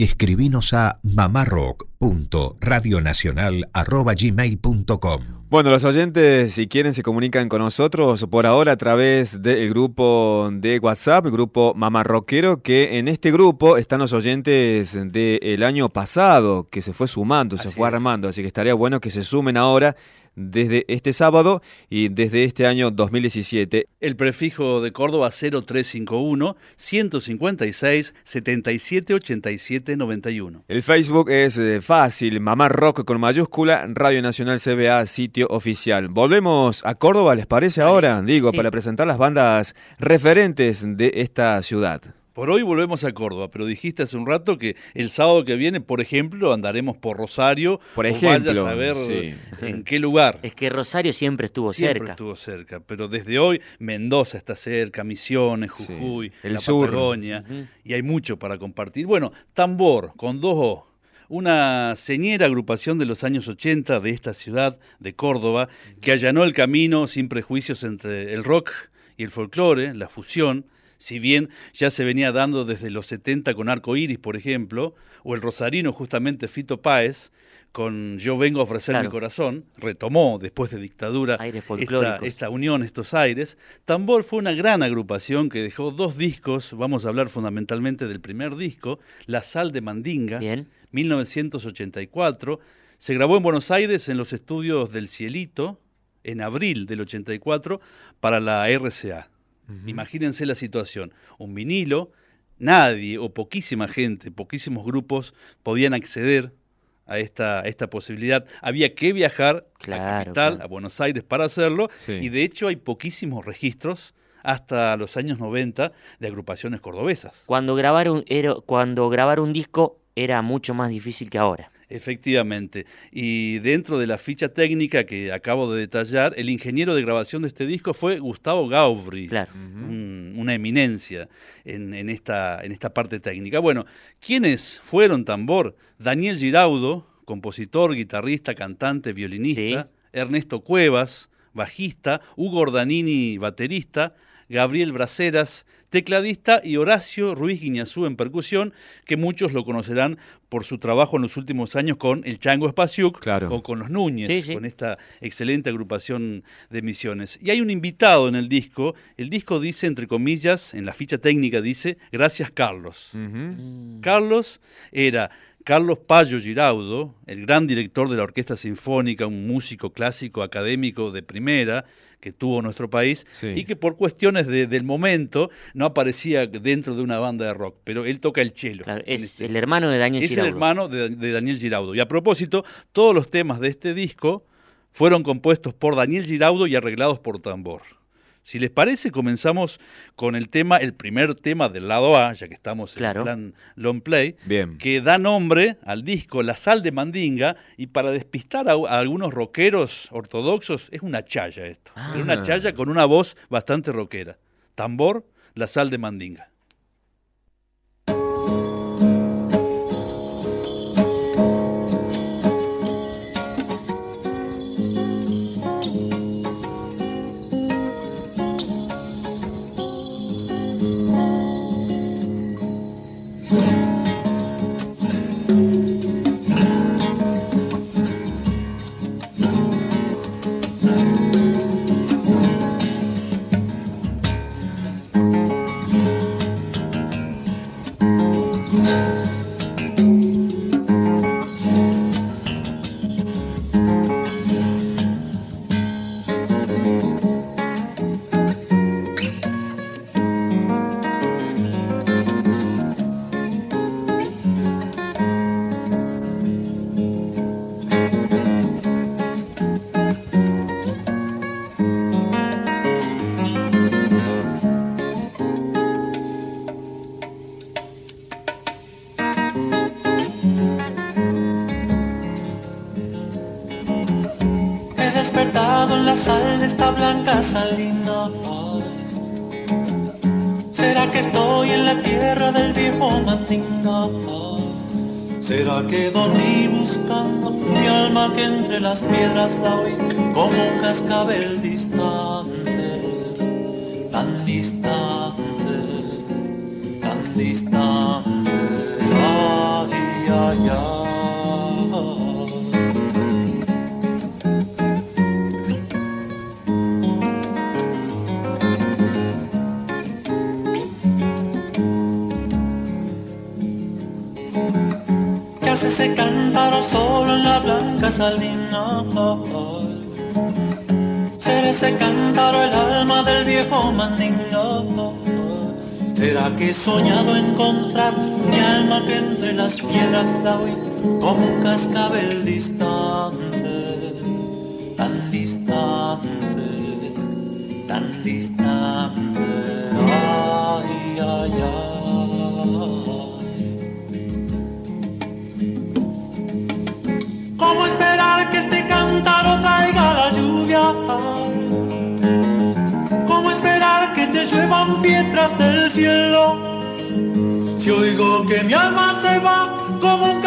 Escribinos a mamarrock.radionacional.gmail.com Bueno, los oyentes, si quieren, se comunican con nosotros por ahora a través del grupo de WhatsApp, el grupo Mamarroquero, que en este grupo están los oyentes del año pasado, que se fue sumando, se fue armando, así que estaría bueno que se sumen ahora desde este sábado y desde este año 2017. El prefijo de Córdoba 0351 156 77 87 91. El Facebook es eh, fácil, Mamá Rock con mayúscula, Radio Nacional CBA, sitio oficial. Volvemos a Córdoba, ¿les parece ahora? Digo, para presentar las bandas referentes de esta ciudad. Por hoy volvemos a Córdoba, pero dijiste hace un rato que el sábado que viene, por ejemplo, andaremos por Rosario. Por ejemplo. vayas a ver en qué lugar. Es que Rosario siempre estuvo cerca. Siempre estuvo cerca, pero desde hoy Mendoza está cerca, Misiones, Jujuy, el la sur. Patagonia, y hay mucho para compartir. Bueno, Tambor, con dos O una señera agrupación de los años 80 de esta ciudad de Córdoba, que allanó el camino sin prejuicios entre el rock y el folclore, la fusión, si bien ya se venía dando desde los 70 con Arco Iris, por ejemplo, o el rosarino justamente Fito Páez, con Yo vengo a ofrecer mi corazón, retomó después de dictadura esta, esta, unión, estos aires. Tambor fue una gran agrupación que dejó dos discos, vamos a hablar fundamentalmente del primer disco, La Sal de Mandinga, 1984. Se grabó en Buenos Aires en los estudios del Cielito en abril del 84 para la RCA. Imagínense la situación. Un vinilo, nadie o poquísima gente, poquísimos grupos podían acceder a esta, esta posibilidad. Había que viajar a Capital, a Buenos Aires para hacerlo, y de hecho hay poquísimos registros hasta los años 90 de agrupaciones cordobesas. Cuando grabar un, cuando grabar un disco era mucho más difícil que ahora. Efectivamente. Y dentro de la ficha técnica que acabo de detallar, el ingeniero de grabación de este disco fue Gustavo Gaubri, una eminencia en, esta, en esta parte técnica. Bueno, ¿quiénes fueron tambor? Daniel Giraudo, compositor, guitarrista, cantante, violinista. Ernesto Cuevas, bajista. Hugo Ordanini, baterista. Gabriel Braceras, tecladista, y Horacio Ruiz Guiñazú en percusión, que muchos lo conocerán por su trabajo en los últimos años con el Chango Espaciuc o con los Núñez, con esta excelente agrupación de misiones. Y hay un invitado en el disco, el disco dice, entre comillas, en la ficha técnica dice, gracias Carlos. Mm. Carlos era Carlos Payo Giraudo, el gran director de la Orquesta Sinfónica, un músico clásico académico de primera, que tuvo nuestro país y que por cuestiones del momento no aparecía dentro de una banda de rock, pero él toca el cello. es este el hermano de Daniel Giraudo. Es el hermano de, de Daniel Giraudo. Y a propósito, todos los temas de este disco fueron compuestos por Daniel Giraudo y arreglados por Tambor. Si les parece, comenzamos con el tema, el primer tema del lado A, ya que estamos en el plan long play, que da nombre al disco La Sal de Mandinga, y para despistar a, algunos rockeros ortodoxos, es una chaya esto. Es una ah. chaya con una voz bastante rockera. Tambor, La Sal de Mandinga. ¿Será que estoy en la tierra del viejo Mandinga? ¿Será que dormí buscando mi alma que entre las piedras la oí como un cascabel distante, tan distante, tan distante? Ay, Que solo en la blanca salina. Ser ese cántaro el alma del viejo mandingo. ¿Será que he soñado encontrar mi alma que entre las piedras la oí como un cascabel distante, tan distante, tan distante? Piedras del cielo. Si oigo que mi alma se va como un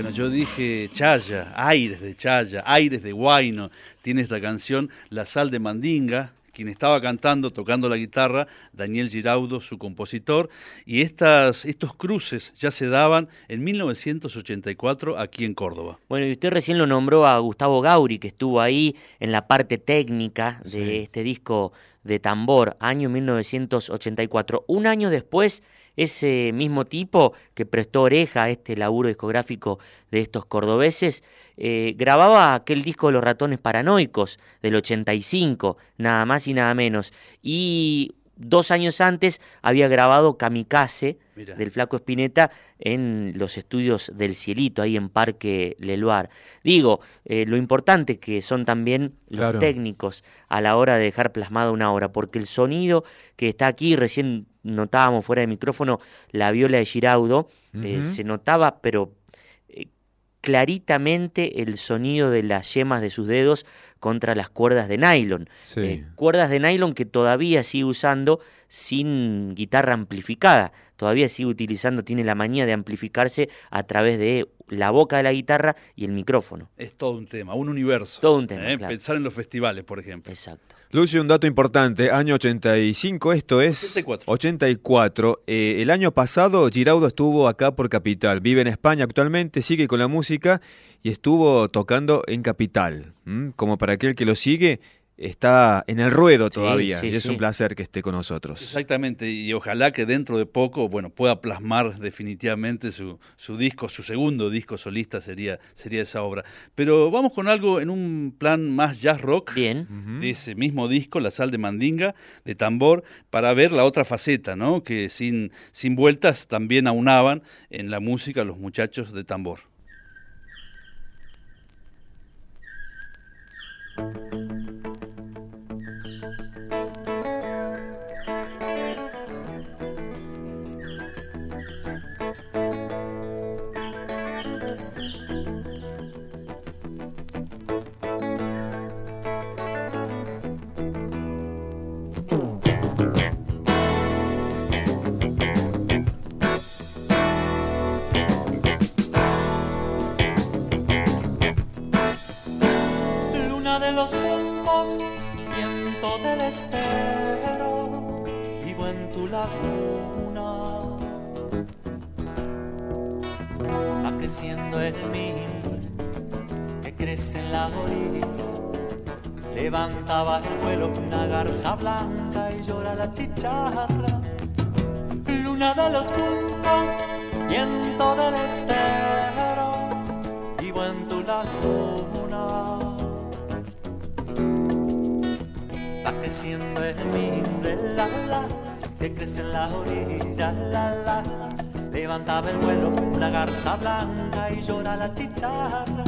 Bueno, yo dije Chaya, aires de Chaya, aires de Guayno. Tiene esta canción La Sal de Mandinga, quien estaba cantando, tocando la guitarra, Daniel Giraudo, su compositor, y estas, estos cruces ya se daban en 1984 aquí en Córdoba. Bueno, y usted recién lo nombró a Gustavo Gauri, que estuvo ahí en la parte técnica de este disco de tambor, año 1984. Un año después ese mismo tipo que prestó oreja a este laburo discográfico de estos cordobeses, eh, grababa aquel disco de los ratones paranoicos del 85, nada más y nada menos. Y dos años antes había grabado Kamikaze del Flaco Espineta en los estudios del Cielito, ahí en Parque Leluar. Digo, eh, lo importante que son también los técnicos a la hora de dejar plasmada una obra, porque el sonido que está aquí, recién notábamos fuera de micrófono la viola de Giraudo, eh, se notaba, pero eh, claritamente el sonido de las yemas de sus dedos contra las cuerdas de nylon. Eh, cuerdas de nylon que todavía sigue usando sin guitarra amplificada. Todavía sigue utilizando, tiene la manía de amplificarse a través de la boca de la guitarra y el micrófono. Es todo un tema, un universo. Todo un tema. Pensar en los festivales, por ejemplo. Exacto. Lucio, un dato importante, año 85, esto es 84. 84. Eh, el año pasado Giraudo estuvo acá por Capital, vive en España actualmente, sigue con la música y estuvo tocando en Capital. Como para aquel que lo sigue, está en el ruedo todavía y es un placer que esté con nosotros. Exactamente, y ojalá que dentro de poco bueno, pueda plasmar definitivamente su, su, disco, su segundo disco solista sería, sería esa obra. Pero vamos con algo en un plan más jazz rock Bien. de ese mismo disco, La Sal de Mandinga, de tambor, para ver la otra faceta, ¿no? que sin, sin vueltas también aunaban en la música los muchachos de tambor. Laguna va creciendo el mimbre que crece en la orilla. Levantaba el vuelo una garza blanca y llora la chicharra. Luna de los juncos, viento del estero, vivo en tu laguna. Va creciendo el mimbre, la la, que crece en la orilla, la la. Levantaba el vuelo una garza blanca y llora la chicharra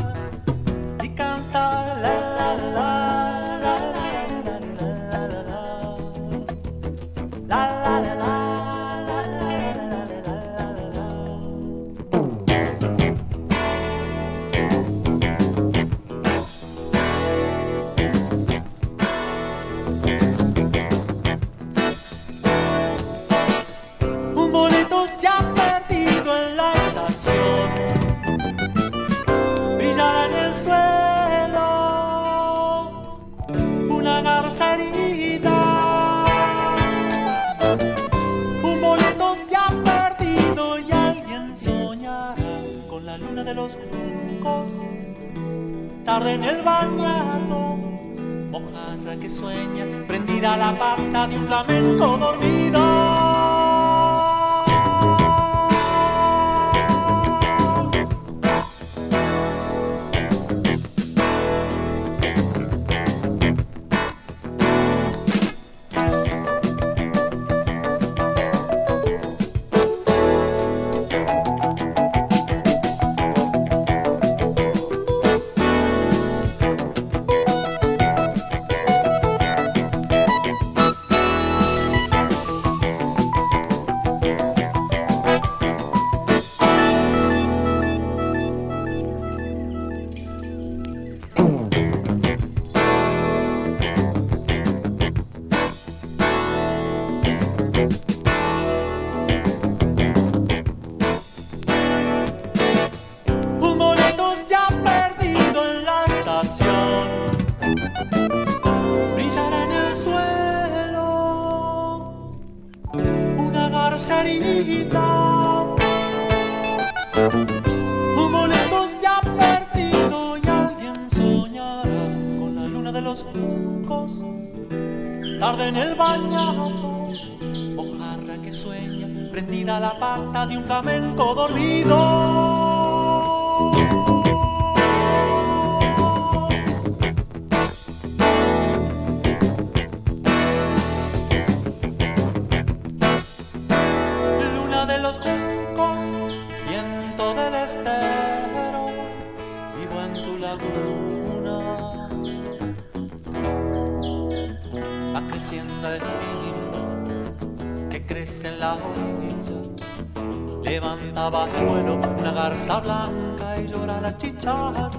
y canta la la la la En el bañado, mojarra que sueña, prendida la pata de un flamenco dormido. Tarde en el bañado, mojarra que sueña, prendida a la pata de un flamenco dormido. Blanca y llora la chicharra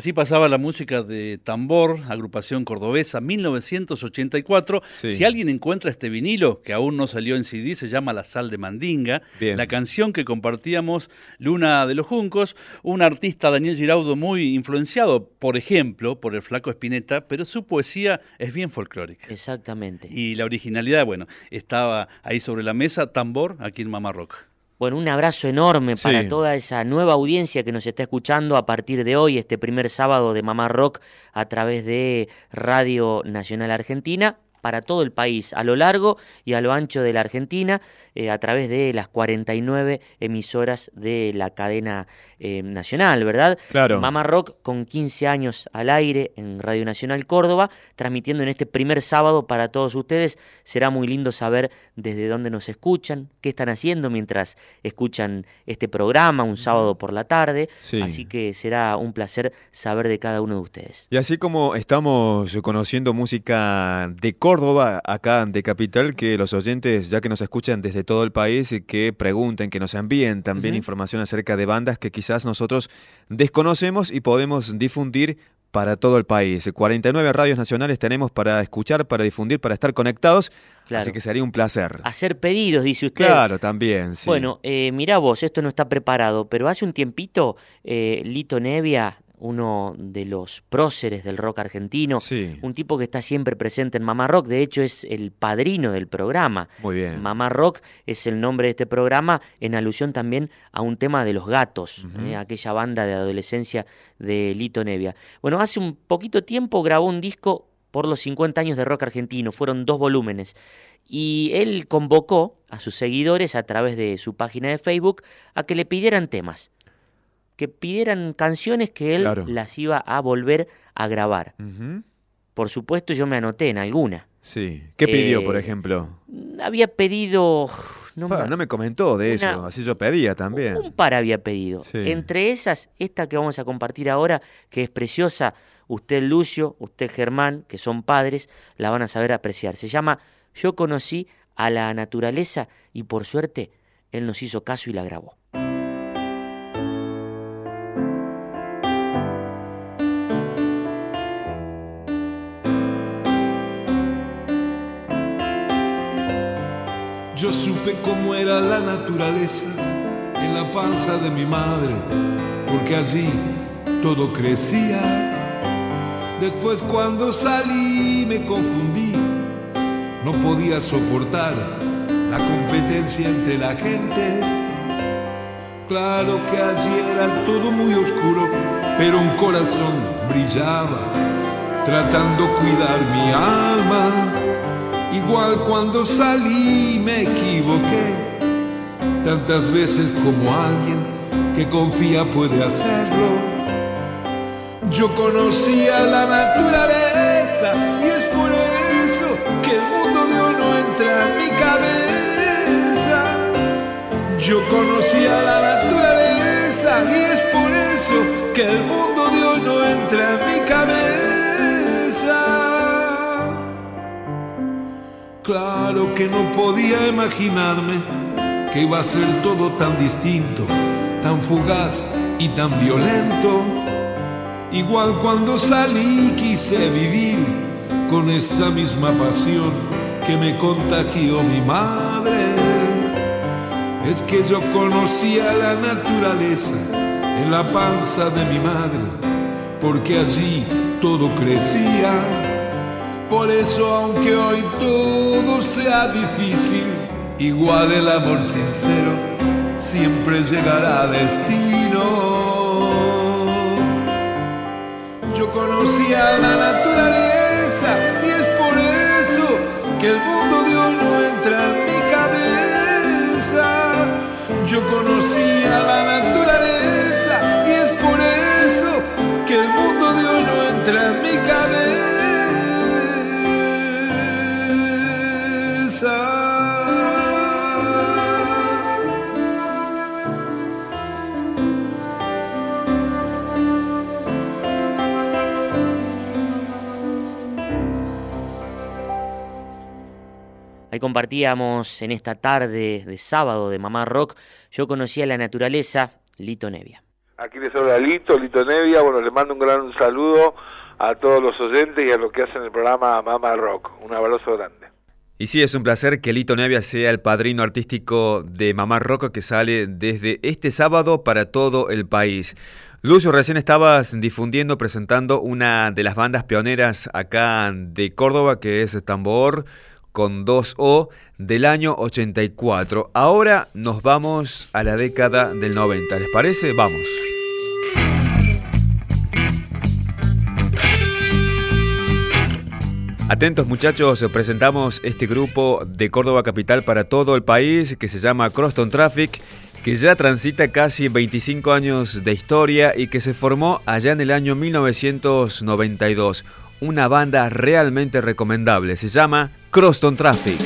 Así pasaba la música de Tambor, agrupación cordobesa, 1984. Sí. Si alguien encuentra este vinilo, que aún no salió en CD, se llama La Sal de Mandinga. Bien. La canción que compartíamos, Luna de los Juncos, un artista, Daniel Giraudo, muy influenciado, por ejemplo, por el Flaco Espineta, pero su poesía es bien folclórica. Exactamente. Y la originalidad, bueno, estaba ahí sobre la mesa, Tambor, aquí en Mamá Rock. Bueno, un abrazo enorme Sí. para toda esa nueva audiencia que nos está escuchando a partir de hoy, este primer sábado de Mamá Rock a través de Radio Nacional Argentina, para todo el país, a lo largo y a lo ancho de la Argentina, eh, a través de las 49 emisoras de la cadena eh, nacional, ¿verdad? Claro. Mamá Rock con 15 años al aire en Radio Nacional Córdoba, transmitiendo en este primer sábado para todos ustedes. Será muy lindo saber desde dónde nos escuchan, qué están haciendo mientras escuchan este programa un sábado por la tarde. Sí. Así que será un placer saber de cada uno de ustedes. Y así como estamos conociendo música de Córdoba, Córdoba, acá de Capital, que los oyentes, ya que nos escuchan desde todo el país, que pregunten, que nos envíen también información acerca de bandas que quizás nosotros desconocemos y podemos difundir para todo el país. 49 radios nacionales tenemos para escuchar, para difundir, para estar conectados. Así que sería un placer. Hacer pedidos, dice usted. Claro, también. Sí. Bueno, eh, mira vos, esto no está preparado, pero hace un tiempito eh, Lito Nevia uno de los próceres del rock argentino, un tipo que está siempre presente en Mamá Rock, de hecho es el padrino del programa. Muy bien. Mamá Rock es el nombre de este programa en alusión también a un tema de los gatos, ¿eh? aquella banda de adolescencia de Lito Nevia. Bueno, hace un poquito tiempo grabó un disco por los 50 años de rock argentino, fueron dos volúmenes. Y él convocó a sus seguidores a través de su página de Facebook a que le pidieran temas que pidieran canciones que él las iba a volver a grabar. Por supuesto, yo me anoté en alguna. Sí. ¿Qué pidió, por eh, ejemplo? Había pedido. No, me comentó de eso, así yo pedía también. Un par había pedido. Entre esas, esta que vamos a compartir ahora, que es preciosa, usted Lucio, usted Germán, que son padres, la van a saber apreciar. Se llama Yo conocí a la naturaleza y por suerte él nos hizo caso y la grabó. Yo supe cómo era la naturaleza en la panza de mi madre, porque allí todo crecía. Después cuando salí me confundí, no podía soportar la competencia entre la gente. Claro que allí era todo muy oscuro, pero un corazón brillaba, tratando cuidar mi alma Igual cuando salí me equivoqué, tantas veces como alguien que confía puede hacerlo. Yo conocía la naturaleza y es por eso que el mundo de hoy no entra en mi cabeza. Yo conocía la naturaleza Claro que no podía imaginarme que iba a ser todo tan distinto, tan fugaz y tan violento. Igual cuando salí quise vivir con esa misma pasión que me contagió mi madre. Es que yo conocía la naturaleza en la panza de mi madre, porque allí todo crecía por eso, aunque hoy todo sea difícil, igual el amor sincero siempre llegará a destino. Yo conocía la naturaleza Ahí compartíamos en esta tarde de sábado de Mamá Rock. Yo conocía la naturaleza, Lito Nevia. Aquí les habla Lito, Lito Nevia. Bueno, les mando un gran saludo a todos los oyentes y a los que hacen el programa Mamá Rock. Un abrazo grande. Y sí, es un placer que Lito Nevia sea el padrino artístico de Mamá Rock que sale desde este sábado para todo el país. Lucio, recién estabas difundiendo, presentando una de las bandas pioneras acá de Córdoba, que es Tambor con 2O del año 84. Ahora nos vamos a la década del 90. ¿Les parece? Vamos. Atentos muchachos, presentamos este grupo de Córdoba Capital para todo el país que se llama Croston Traffic, que ya transita casi 25 años de historia y que se formó allá en el año 1992 una banda realmente recomendable. Se llama Croston Traffic.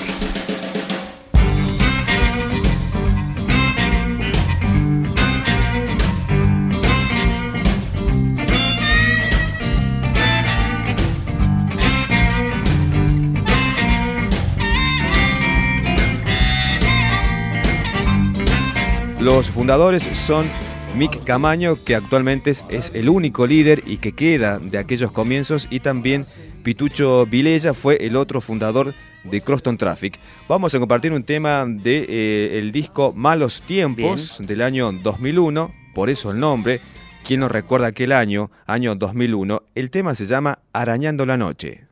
Los fundadores son Mick Camaño, que actualmente es el único líder y que queda de aquellos comienzos, y también Pitucho Vilella fue el otro fundador de Croston Traffic. Vamos a compartir un tema del de, eh, el disco Malos Tiempos del año 2001, por eso el nombre. ¿Quién nos recuerda aquel año, año 2001? El tema se llama Arañando la Noche.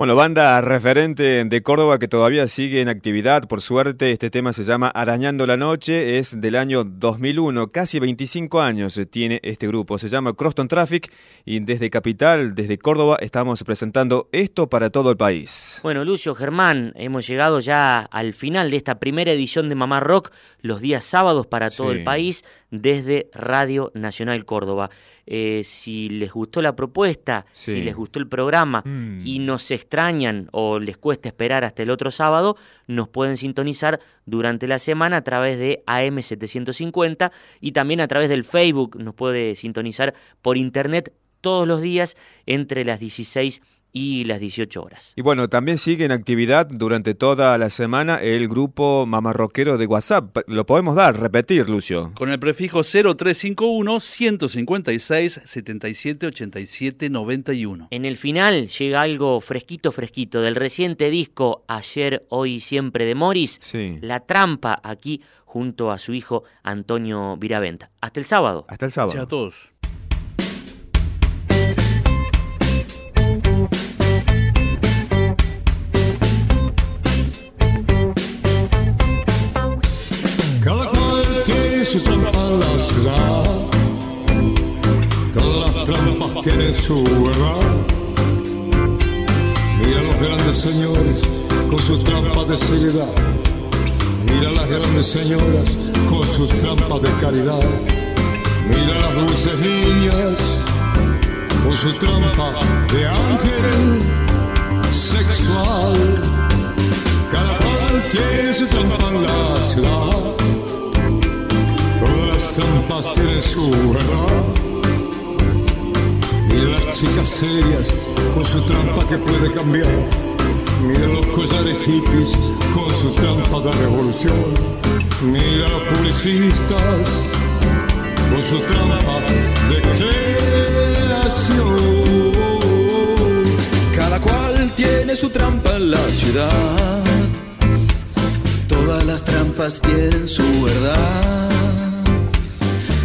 Bueno, banda referente de Córdoba que todavía sigue en actividad, por suerte. Este tema se llama Arañando la Noche, es del año 2001, casi 25 años tiene este grupo. Se llama Croston Traffic y desde Capital, desde Córdoba, estamos presentando esto para todo el país. Bueno, Lucio, Germán, hemos llegado ya al final de esta primera edición de Mamá Rock, los días sábados para todo el país, desde Radio Nacional Córdoba. Eh, si les gustó la propuesta, si les gustó el programa mm. y nos extrañan o les cuesta esperar hasta el otro sábado, nos pueden sintonizar durante la semana a través de AM750 y también a través del Facebook. Nos puede sintonizar por internet todos los días entre las 16 y las 18 horas. Y bueno, también sigue en actividad durante toda la semana el grupo mamarroquero de WhatsApp. Lo podemos dar, repetir, Lucio. Con el prefijo 0351 156 77 87 91. En el final llega algo fresquito, fresquito del reciente disco Ayer, Hoy, Siempre de Morris. Sí. La trampa aquí junto a su hijo Antonio Viraventa. Hasta el sábado. Hasta el sábado. Gracias a todos. Tienen su verdad. Mira los grandes señores con sus trampas de seriedad. Mira las grandes señoras con sus trampas de caridad. Mira las dulces niñas con su trampa de ángel sexual. Cada cual tiene su trampa en la ciudad. Trampas tienen su verdad. Mira las chicas serias con su trampa que puede cambiar. Mira los collares hippies con su trampa de revolución. Mira los publicistas con su trampa de creación. Cada cual tiene su trampa en la ciudad. Todas las trampas tienen su verdad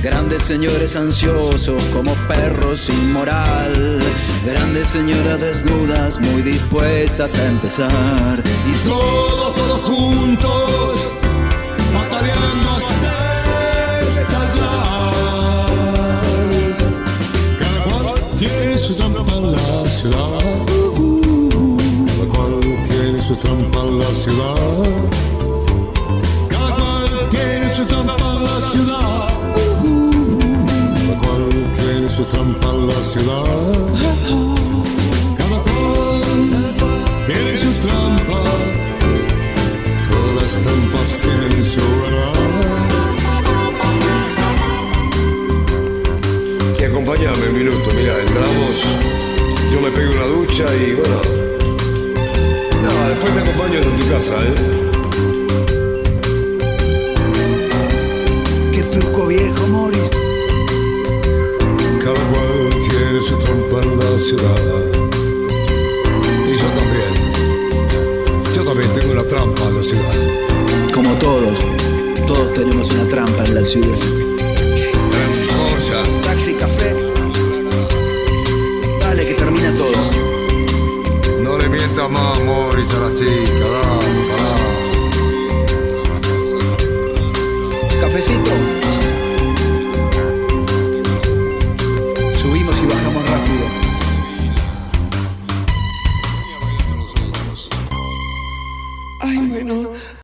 Grandes señores ansiosos como perros sin moral. Grandes señoras desnudas muy dispuestas a empezar. Y todos, todos juntos, batallando hasta estallar. Cada cual tiene su trampa en la ciudad. Cada tiene su trampa en la ciudad. Y acompáñame un minuto, mira, entramos, yo me pego una ducha y bueno. No, después te acompaño en tu casa, ¿eh? Qué truco viejo, Morris se trompa en la ciudad. Y yo también. Yo también tengo una trampa en la ciudad. Como todos, todos tenemos una trampa en la ciudad. Café. Dale, que termina todo. No le mientas más, Morris, a la chica, Cafecito.